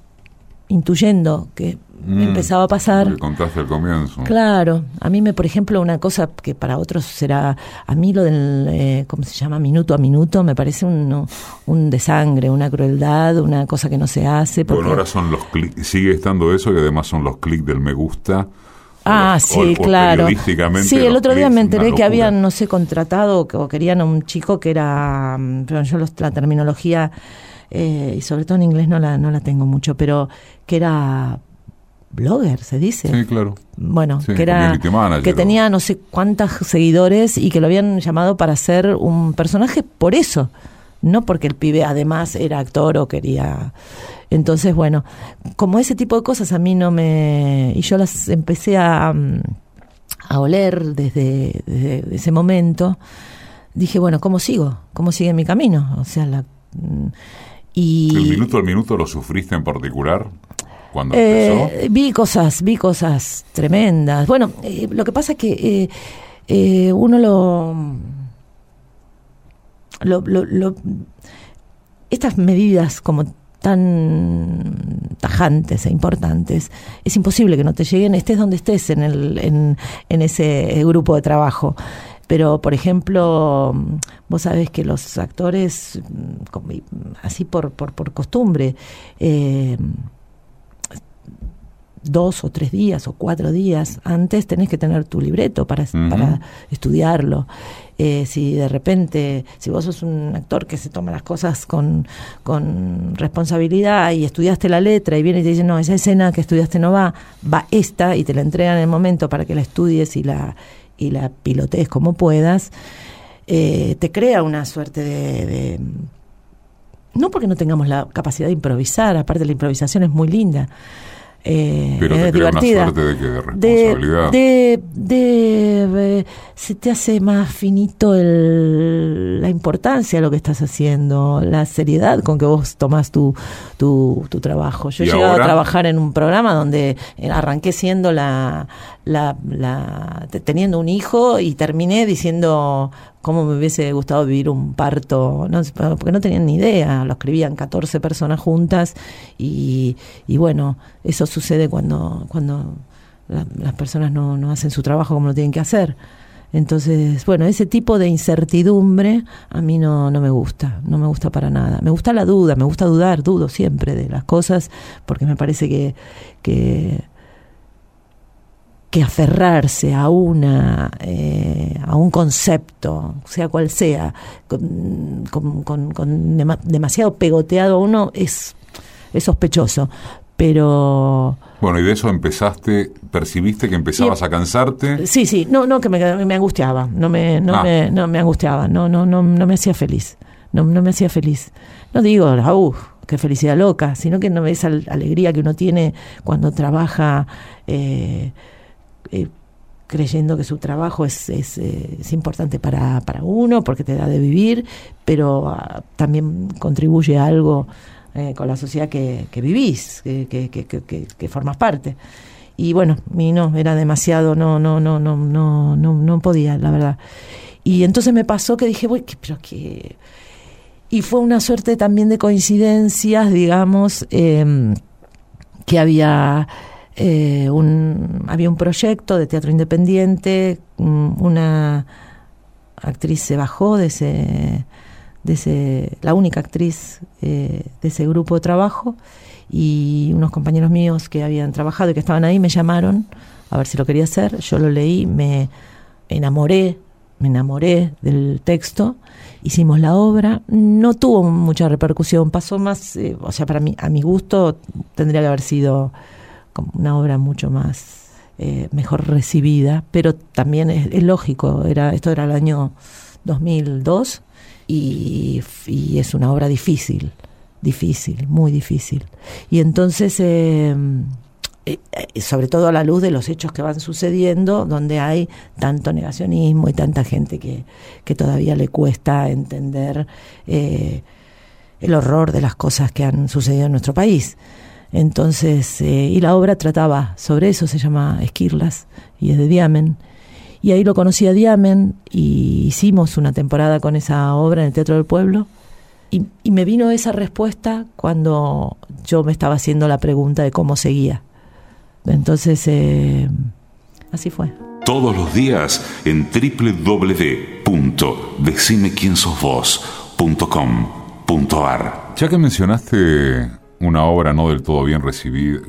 intuyendo que Mm. empezaba a pasar. Lo contaste al comienzo. Claro, a mí me, por ejemplo, una cosa que para otros será, a mí lo del, eh, ¿cómo se llama? Minuto a minuto, me parece un, un desangre, una crueldad, una cosa que no se hace. Bueno, ahora son los clics, sigue estando eso y además son los clics del me gusta Ah, sí, claro. Sí, el otro día me enteré que habían, no sé, contratado o querían a un chico que era, mm, pero yo la terminología, eh, y sobre todo en inglés no la, no la tengo mucho, pero que era blogger, se dice. Sí, claro. Bueno, que era que tenía no sé cuántos seguidores y que lo habían llamado para ser un personaje por eso, no porque el pibe además era actor o quería entonces, bueno, como ese tipo de cosas a mí no me... Y yo las empecé a, a oler desde, ese momento. Dije, bueno, ¿cómo sigo? ¿Cómo sigue mi camino? O sea, la... Y, ¿El minuto al minuto lo sufriste en particular? Cuando empezó? Eh, vi cosas, vi cosas tremendas. Bueno, eh, lo que pasa es que eh, uno lo, lo, lo, estas medidas como tan tajantes e importantes, es imposible que no te lleguen, estés donde estés en, el, en, en ese grupo de trabajo. Pero, por ejemplo, vos sabés que los actores, así por, por, por costumbre, eh, dos o tres días o cuatro días antes tenés que tener tu libreto para, para estudiarlo. Eh, si de repente, si vos sos un actor que se toma las cosas con, con responsabilidad y estudiaste la letra y viene y te dice, no, esa escena que estudiaste no va, va esta y te la entregan en el momento para que la estudies y la, y la pilotees como puedas, eh, te crea una suerte de no porque no tengamos la capacidad de improvisar, aparte la improvisación es muy linda, eh, Pero te divertida. Una suerte de, que de responsabilidad. De, de, se te hace más finito el, la importancia de lo que estás haciendo, la seriedad con que vos tomás tu, tu, tu trabajo. Yo he llegado a trabajar en un programa donde eh, arranqué siendo la, la, la, teniendo un hijo y terminé diciendo cómo me hubiese gustado vivir un parto, porque no tenían ni idea, lo escribían 14 personas juntas y, y bueno, eso sucede cuando, cuando las personas no, no hacen su trabajo como lo tienen que hacer. Entonces, bueno, ese tipo de incertidumbre a mí no, no me gusta, no me gusta para nada. Me gusta la duda, me gusta dudar, dudo siempre de las cosas, porque me parece que, que que aferrarse a una eh, a un concepto sea cual sea con, con, demasiado pegoteado a uno es es sospechoso. Pero bueno y de eso empezaste percibiste que empezabas a cansarte. Sí sí no no que me, me angustiaba no me no ah. me no me angustiaba no no no no me hacía feliz no no me hacía feliz. No digo uh, qué felicidad loca sino que no esa alegría que uno tiene cuando trabaja eh, eh, creyendo que su trabajo es, eh, es importante para, para, uno, porque te da de vivir, pero ah, también contribuye a algo eh, con la sociedad que, que vivís, que, que, que, formas parte. Y bueno, mi no, era demasiado, no, no, no, no, no, no, no podía, la verdad. Y entonces me pasó que dije, voy, pero que... Y fue una suerte también de coincidencias, digamos, em, que había eh, un, había un proyecto de teatro independiente, mm, una actriz se bajó de ese, de ese la única actriz eh, de ese grupo de trabajo y unos compañeros míos que habían trabajado y que estaban ahí me llamaron a ver si lo quería hacer, yo lo leí, me enamoré, me enamoré del texto, hicimos la obra, no tuvo mucha repercusión, pasó más, eh, o sea, para mí, a mi gusto tendría que haber sido como una obra mucho más eh, mejor recibida, pero también es, lógico, era esto era el año 2002 y, y, es una obra difícil, difícil, muy difícil. Y entonces, eh, eh, sobre todo a la luz de los hechos que van sucediendo, donde hay tanto negacionismo y tanta gente que, que todavía le cuesta entender el horror de las cosas que han sucedido en nuestro país. Entonces, eh, y la obra trataba sobre eso, se llama Esquirlas y es de Diamen. Y ahí lo conocí a Diamen y hicimos una temporada con esa obra en el Teatro del Pueblo. Y, me vino esa respuesta cuando yo me estaba haciendo la pregunta de cómo seguía. Entonces, eh, así fue. Todos los días en www.decimequiensosvos.com.ar Ya que mencionaste una obra no del todo bien recibida,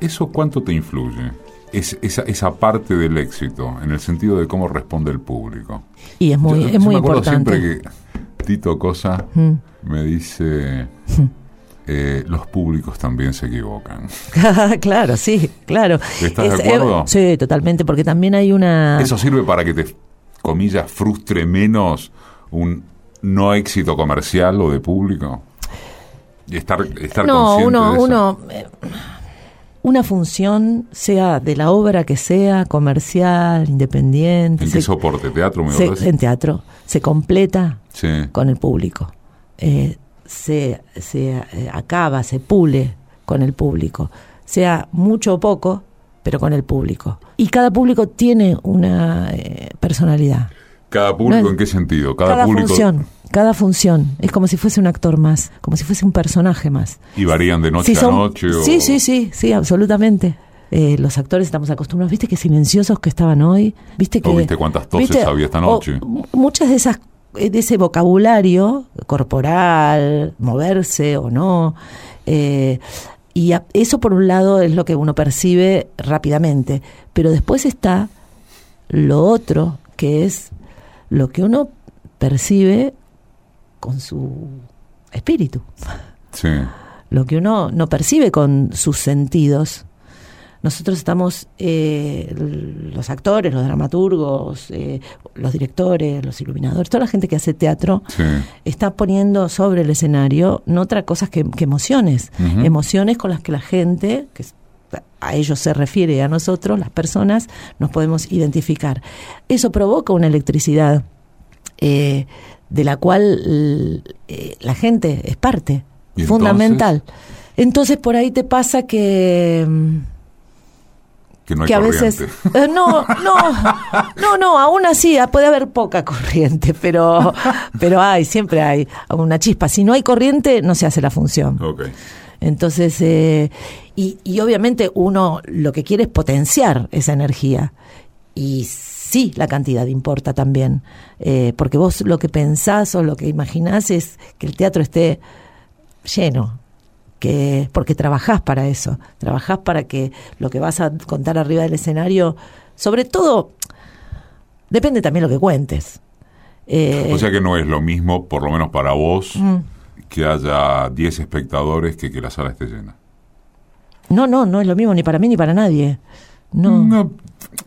¿eso cuánto te influye? es, esa, esa parte del éxito, en el sentido de cómo responde el público. Y es muy, es muy me importante. siempre que Tito Cosa mm. me dice... Eh, los públicos también se equivocan. claro, sí, claro. ¿Estás de acuerdo? sí, totalmente, porque también hay una... Eso sirve para que te, comillas, frustre menos un no éxito comercial o de público. Estar, estar no, uno, de uno, eh, una función, sea de la obra que sea, comercial, independiente. ¿En qué soporte? ¿Teatro? Me en teatro. Se completa con el público. Eh, se, se eh, acaba, se pule con el público. Sea mucho o poco, pero con el público. Y cada público tiene una personalidad. ¿Cada público en qué sentido? Cada, función, cada función. Es como si fuese un actor más, como si fuese un personaje más. ¿Y varían de noche a noche? Sí, sí, sí, sí, absolutamente. Eh, los actores estamos acostumbrados, viste qué silenciosos que estaban hoy, viste que... viste cuántas toses había esta noche? muchas de esas eh, de ese vocabulario corporal, moverse o no, eh, y eso por un lado es lo que uno percibe rápidamente, pero después está lo otro, que es lo que uno percibe con su espíritu. Sí. Lo que uno no percibe con sus sentidos. Nosotros estamos, eh, los actores, los dramaturgos, eh, los directores, los iluminadores, toda la gente que hace teatro, está poniendo sobre el escenario no otra cosa que, emociones. Emociones con las que la gente, que a ellos se refiere, a nosotros, las personas, nos podemos identificar. Eso provoca una electricidad eh, de la cual eh, la gente es parte, fundamental. Entonces? por ahí te pasa que... Que, no hay a veces eh, no no no no aún así ah, puede haber poca corriente pero pero hay siempre hay una chispa si no hay corriente no se hace la función okay. Entonces, eh, y, y, obviamente uno lo que quiere es potenciar esa energía. Y sí, la cantidad importa también, eh, porque vos lo que pensás o lo que imaginás es que el teatro esté lleno, que porque trabajás para eso, trabajás para que lo que vas a contar arriba del escenario, sobre todo, depende también lo que cuentes. Eh, o sea que no es lo mismo, por lo menos para vos, mm que haya 10 espectadores que que la sala esté llena. No, no, no es lo mismo ni para mí ni para nadie. No. no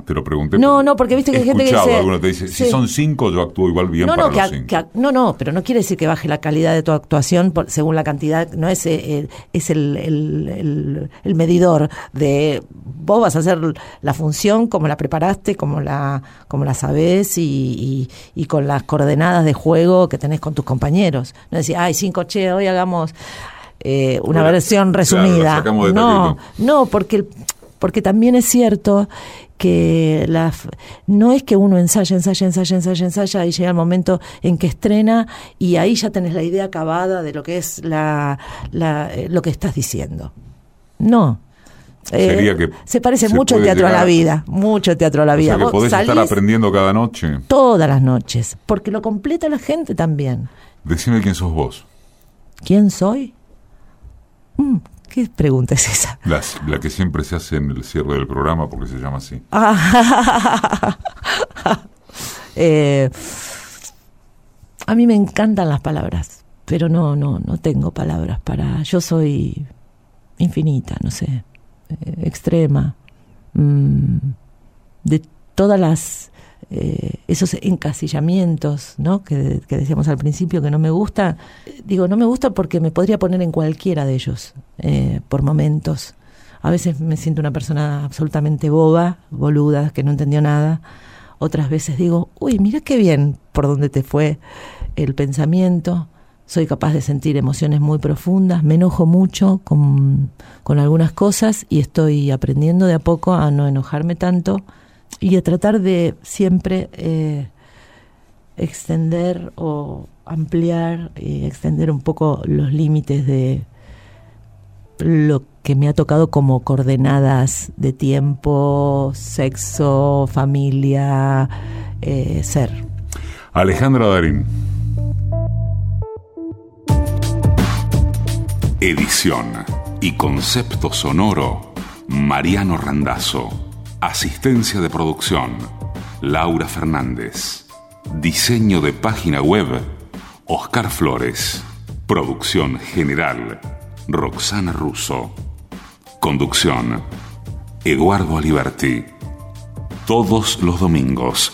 te lo pregunté. No, no, porque viste que hay gente que dice. Algunos te dice, si son cinco, yo actúo igual bien no, para no, los cinco. no, no, pero no quiere decir que baje la calidad de tu actuación por, según la cantidad. No es, eh, es el, el, el, medidor de vos vas a hacer la función como la preparaste, como la, como la sabés y, y, con las coordenadas de juego que tenés con tus compañeros. No decir, ay, cinco, che, hoy hagamos. Eh, una versión resumida. no, no, porque porque también es cierto que la, no es que uno ensaya, ensaya, ensaya, ensaya, ensaya y llega el momento en que estrena y ahí ya tenés la idea acabada de lo que es la, la eh, lo que estás diciendo. No. Eh, se parece mucho al teatro a la vida, mucho teatro a la vida. O sea que podés estar aprendiendo cada noche. Todas las noches, porque lo completa la gente también. Decime quién sos vos. ¿Quién soy? Mm, ¿Qué pregunta es esa? la que siempre se hace en el cierre del programa porque se llama así. Eh, a mí me encantan las palabras, pero no, no, no tengo palabras para. Yo soy infinita, no sé, eh, extrema, mm, de todas las eh, esos encasillamientos ¿no? Que, decíamos al principio que no me gusta, digo, no me gusta porque me podría poner en cualquiera de ellos eh, por momentos. A veces me siento una persona absolutamente boba, boluda, que no entendió nada. Otras veces digo, uy, mira qué bien por dónde te fue el pensamiento. Soy capaz de sentir emociones muy profundas, me enojo mucho con, con algunas cosas y estoy aprendiendo de a poco a no enojarme tanto y a tratar de siempre eh, extender o ampliar y extender un poco los límites de lo que me ha tocado como coordenadas de tiempo, sexo, familia, eh, ser. Alejandra Darín. Edición y concepto sonoro, Mariano Randazzo. Asistencia de producción, Laura Fernández. Diseño de página web, Oscar Flores. Producción general, Roxana Russo. Conducción, Eduardo Aliberti. Todos los domingos,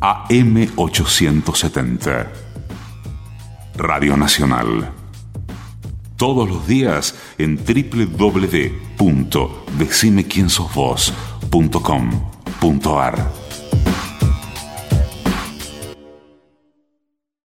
AM870. Radio Nacional. Todos los días en www.decimequiensosvos.com.ar.